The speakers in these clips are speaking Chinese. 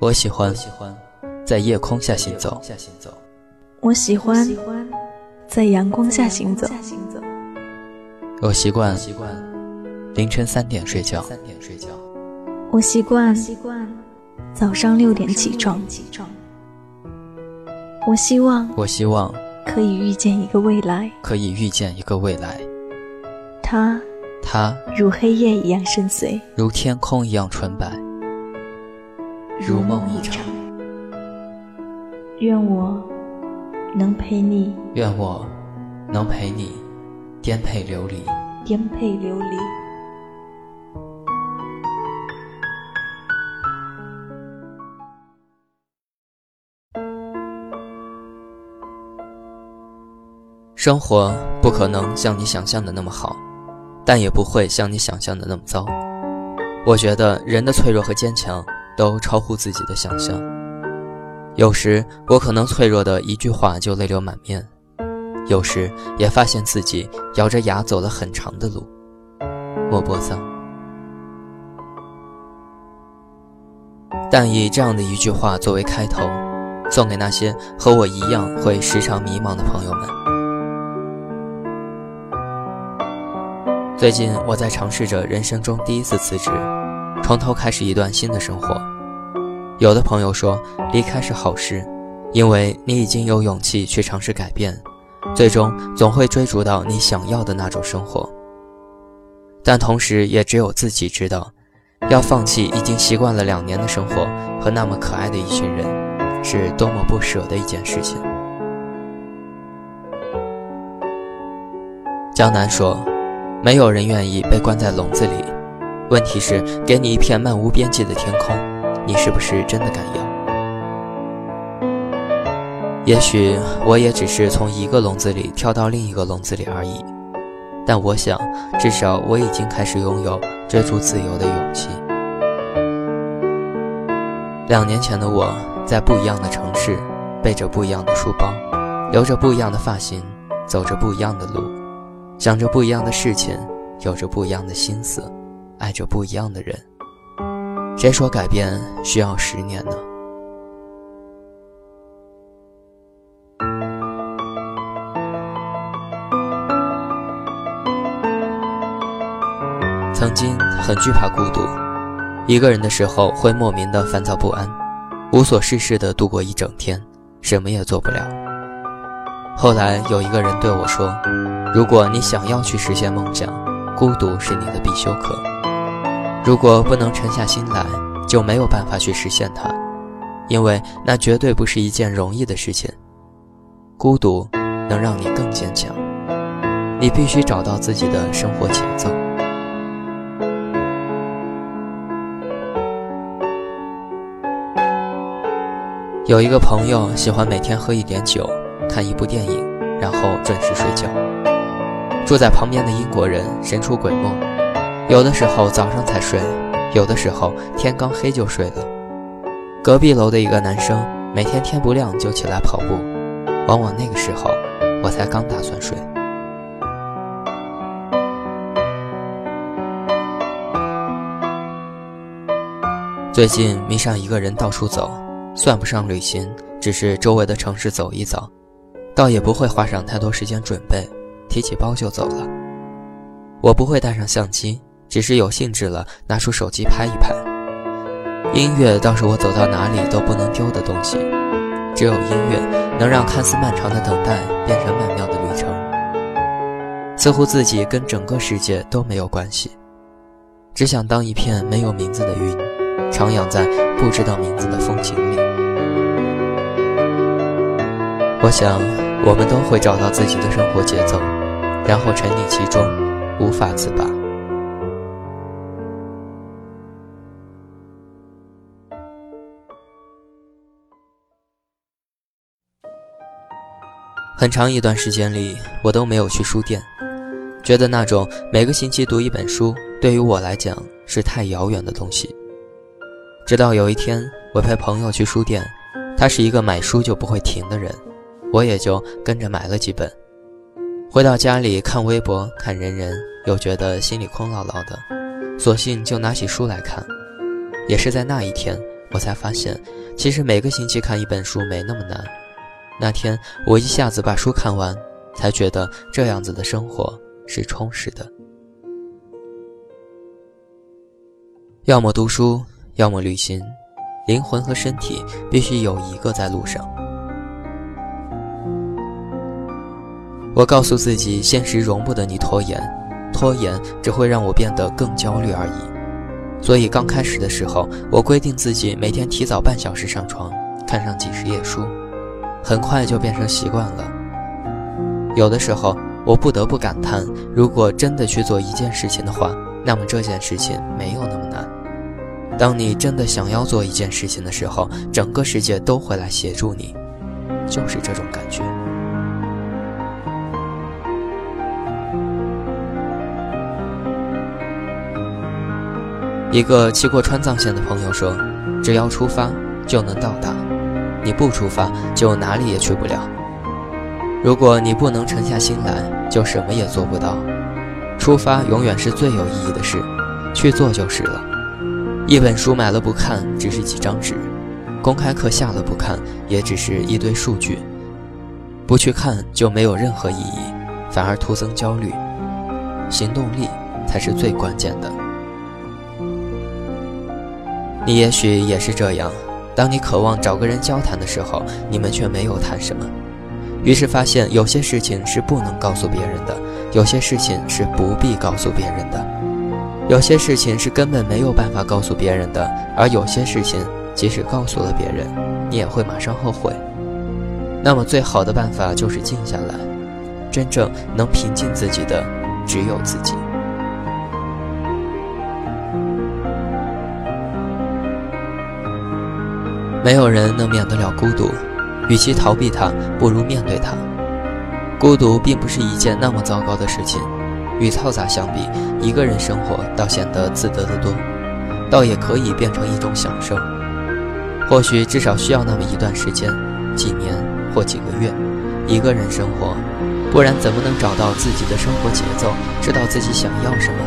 我喜欢在夜空下行走。我喜欢在阳光下行走。我习惯凌晨三点睡觉。我习惯早上六点起床。我希望我希望可以遇见一个未来。可以遇见一个未来。他他如黑夜一样深邃，如天空一样纯白，如梦一场。愿我能陪你，愿我能陪你颠沛流离，颠沛流离。生活不可能像你想象的那么好，但也不会像你想象的那么糟。我觉得人的脆弱和坚强都超乎自己的想象。有时我可能脆弱的一句话就泪流满面，有时也发现自己咬着牙走了很长的路。莫泊桑。但以这样的一句话作为开头，送给那些和我一样会时常迷茫的朋友们。最近我在尝试着人生中第一次辞职，从头开始一段新的生活。有的朋友说离开是好事，因为你已经有勇气去尝试改变，最终总会追逐到你想要的那种生活。但同时，也只有自己知道，要放弃已经习惯了两年的生活和那么可爱的一群人，是多么不舍的一件事情。江南说。没有人愿意被关在笼子里，问题是给你一片漫无边际的天空，你是不是真的敢要？也许我也只是从一个笼子里跳到另一个笼子里而已，但我想，至少我已经开始拥有追逐自由的勇气。两年前的我在不一样的城市，背着不一样的书包，留着不一样的发型，走着不一样的路。想着不一样的事情，有着不一样的心思，爱着不一样的人。谁说改变需要十年呢？曾经很惧怕孤独，一个人的时候会莫名的烦躁不安，无所事事的度过一整天，什么也做不了。后来有一个人对我说。如果你想要去实现梦想，孤独是你的必修课。如果不能沉下心来，就没有办法去实现它，因为那绝对不是一件容易的事情。孤独能让你更坚强，你必须找到自己的生活节奏。有一个朋友喜欢每天喝一点酒，看一部电影，然后准时睡觉。住在旁边的英国人神出鬼没，有的时候早上才睡，有的时候天刚黑就睡了。隔壁楼的一个男生每天天不亮就起来跑步，往往那个时候我才刚打算睡。最近迷上一个人到处走，算不上旅行，只是周围的城市走一走，倒也不会花上太多时间准备。提起包就走了，我不会带上相机，只是有兴致了拿出手机拍一拍。音乐倒是我走到哪里都不能丢的东西，只有音乐能让看似漫长的等待变成曼妙的旅程。似乎自己跟整个世界都没有关系，只想当一片没有名字的云，徜徉在不知道名字的风景里。我想，我们都会找到自己的生活节奏。然后沉溺其中，无法自拔。很长一段时间里，我都没有去书店，觉得那种每个星期读一本书，对于我来讲是太遥远的东西。直到有一天，我陪朋友去书店，他是一个买书就不会停的人，我也就跟着买了几本。回到家里看微博看人人，又觉得心里空落落的，索性就拿起书来看。也是在那一天，我才发现，其实每个星期看一本书没那么难。那天我一下子把书看完，才觉得这样子的生活是充实的。要么读书，要么旅行，灵魂和身体必须有一个在路上。我告诉自己，现实容不得你拖延，拖延只会让我变得更焦虑而已。所以刚开始的时候，我规定自己每天提早半小时上床，看上几十页书，很快就变成习惯了。有的时候，我不得不感叹，如果真的去做一件事情的话，那么这件事情没有那么难。当你真的想要做一件事情的时候，整个世界都会来协助你，就是这种感觉。一个骑过川藏线的朋友说：“只要出发就能到达，你不出发就哪里也去不了。如果你不能沉下心来，就什么也做不到。出发永远是最有意义的事，去做就是了。”一本书买了不看，只是几张纸；公开课下了不看，也只是一堆数据。不去看就没有任何意义，反而徒增焦虑。行动力才是最关键的。你也许也是这样：当你渴望找个人交谈的时候，你们却没有谈什么，于是发现有些事情是不能告诉别人的，有些事情是不必告诉别人的。有些事情是根本没有办法告诉别人的，而有些事情即使告诉了别人，你也会马上后悔。那么，最好的办法就是静下来。真正能平静自己的，只有自己。没有人能免得了孤独，与其逃避它，不如面对它。孤独并不是一件那么糟糕的事情。与嘈杂相比，一个人生活倒显得自得的多，倒也可以变成一种享受。或许至少需要那么一段时间，几年或几个月，一个人生活，不然怎么能找到自己的生活节奏，知道自己想要什么？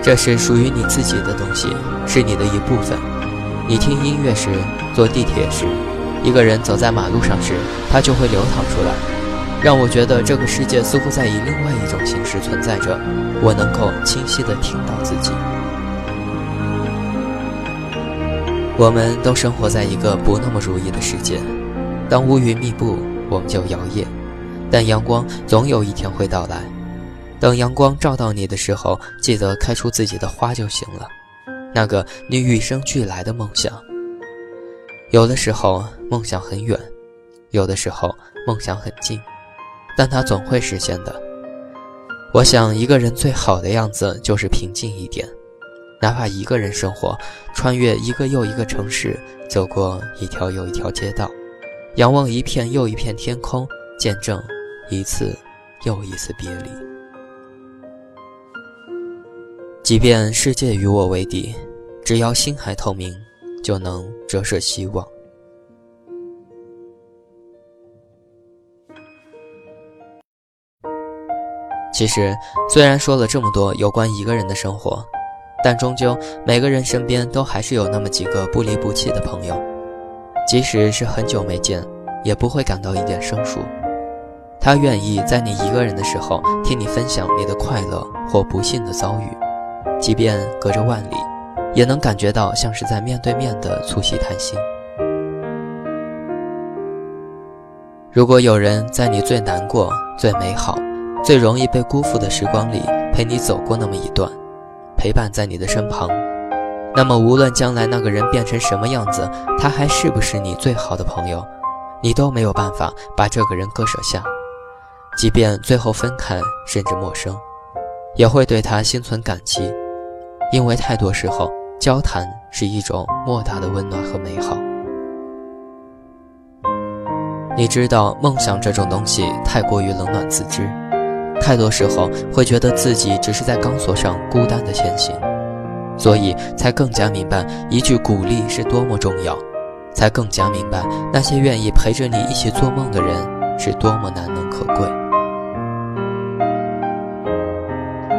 这是属于你自己的东西，是你的一部分。你听音乐时，坐地铁时，一个人走在马路上时，它就会流淌出来。让我觉得这个世界似乎在以另外一种形式存在着，我能够清晰地听到自己。我们都生活在一个不那么如意的世界，当乌云密布，我们就摇曳，但阳光总有一天会到来。等阳光照到你的时候，记得开出自己的花就行了，那个你与生俱来的梦想。有的时候梦想很远，有的时候梦想很近。但它总会实现的。我想，一个人最好的样子就是平静一点，哪怕一个人生活，穿越一个又一个城市，走过一条又一条街道，仰望一片又一片天空，见证一次又一次别离。即便世界与我为敌，只要心还透明，就能折射希望。其实，虽然说了这么多有关一个人的生活，但终究每个人身边都还是有那么几个不离不弃的朋友，即使是很久没见，也不会感到一点生疏。他愿意在你一个人的时候听你分享你的快乐或不幸的遭遇，即便隔着万里，也能感觉到像是在面对面的促膝谈心。如果有人在你最难过、最美好，最容易被辜负的时光里，陪你走过那么一段，陪伴在你的身旁，那么无论将来那个人变成什么样子，他还是不是你最好的朋友，你都没有办法把这个人割舍下。即便最后分开，甚至陌生，也会对他心存感激，因为太多时候，交谈是一种莫大的温暖和美好。你知道，梦想这种东西太过于冷暖自知。太多时候会觉得自己只是在钢索上孤单的前行，所以才更加明白一句鼓励是多么重要，才更加明白那些愿意陪着你一起做梦的人是多么难能可贵。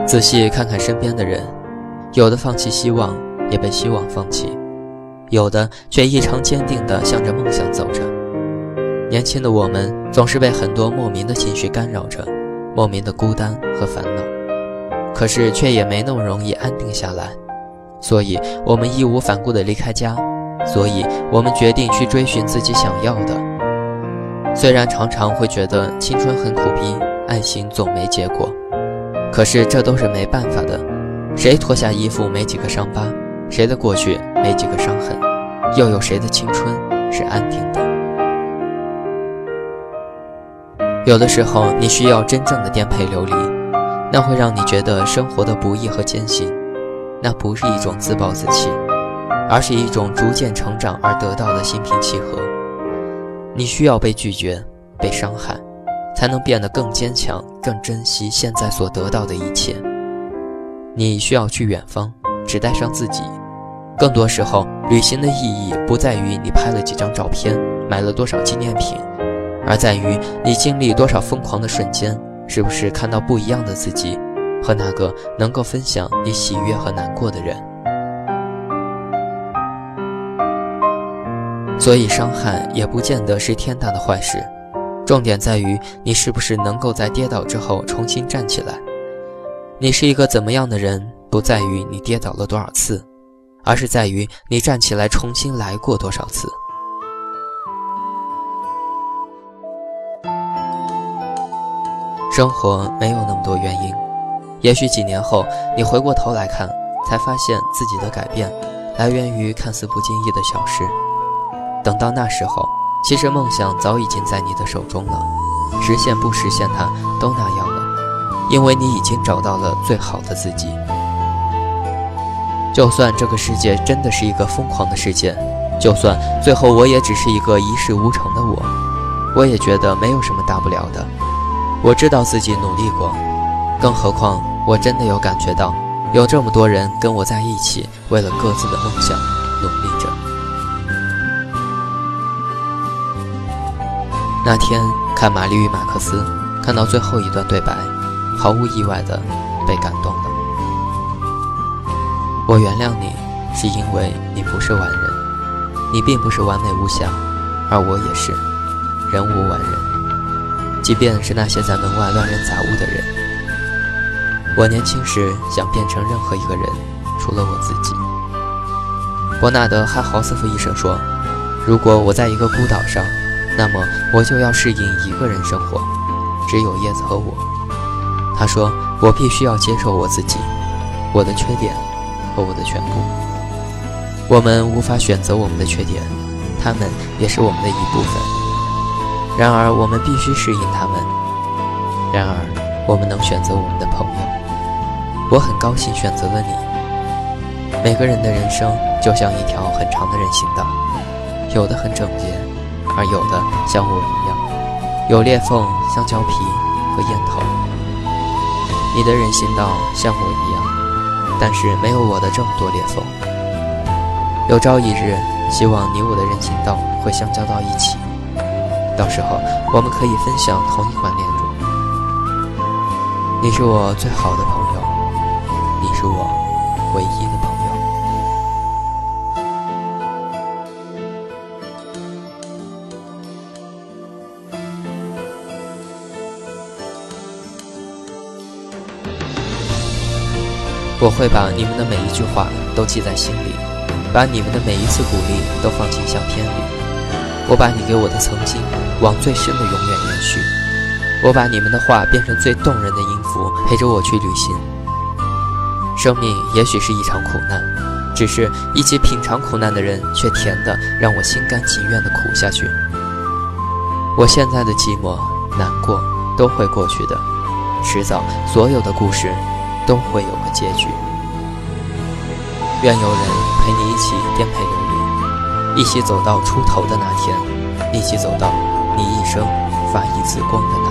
仔细看看身边的人，有的放弃希望，也被希望放弃；有的却异常坚定地向着梦想走着。年轻的我们总是被很多莫名的情绪干扰着，莫名的孤单和烦恼，可是却也没那么容易安定下来。所以，我们义无反顾地离开家，所以我们决定去追寻自己想要的。虽然常常会觉得青春很苦逼，爱情总没结果，可是这都是没办法的。谁脱下衣服没几个伤疤？谁的过去没几个伤痕？又有谁的青春是安定的？有的时候，你需要真正的颠沛流离，那会让你觉得生活的不易和艰辛。那不是一种自暴自弃，而是一种逐渐成长而得到的心平气和。你需要被拒绝、被伤害，才能变得更坚强、更珍惜现在所得到的一切。你需要去远方，只带上自己。更多时候，旅行的意义不在于你拍了几张照片、买了多少纪念品，而在于你经历多少疯狂的瞬间，是不是看到不一样的自己。和那个能够分享你喜悦和难过的人，所以伤害也不见得是天大的坏事。重点在于你是不是能够在跌倒之后重新站起来。你是一个怎么样的人，不在于你跌倒了多少次，而是在于你站起来重新来过多少次。生活没有那么多原因。也许几年后，你回过头来看，才发现自己的改变来源于看似不经意的小事。等到那时候，其实梦想早已经在你的手中了，实现不实现它都那样，因为你已经找到了最好的自己。就算这个世界真的是一个疯狂的世界，就算最后我也只是一个一事无成的我，我也觉得没有什么大不了的。我知道自己努力过。更何况，我真的有感觉到，有这么多人跟我在一起，为了各自的梦想努力着。那天看《玛丽与马克思》，看到最后一段对白，毫无意外的被感动了。我原谅你，是因为你不是完人，你并不是完美无瑕，而我也是，人无完人。即便是那些在门外乱扔杂物的人。我年轻时想变成任何一个人，除了我自己。伯纳德·哈豪斯夫医生说：“如果我在一个孤岛上，那么我就要适应一个人生活，只有叶子和我。”他说：“我必须要接受我自己，我的缺点和我的全部。我们无法选择我们的缺点，他们也是我们的一部分。然而，我们必须适应他们。然而，我们能选择我们的朋友。”我很高兴选择了你。每个人的人生就像一条很长的人行道，有的很整洁，而有的像我一样，有裂缝，像胶皮和烟头。你的人行道像我一样，但是没有我的这么多裂缝。有朝一日，希望你我的人行道会相交到一起，到时候我们可以分享同一款炼乳。你是我最好的朋友。你是我唯一的我会把你们的每一句话都记在心里，把你们的每一次鼓励都放进相片里。我把你给我的曾经往最深的永远延续。我把你们的话变成最动人的音符，陪着我去旅行。生命也许是一场苦难，只是一起品尝苦难的人却甜的让我心甘情愿的苦下去。我现在的寂寞、难过都会过去的，迟早所有的故事都会有个结局。愿有人陪你一起颠沛流离，一起走到出头的那天，一起走到你一生发一次光的那。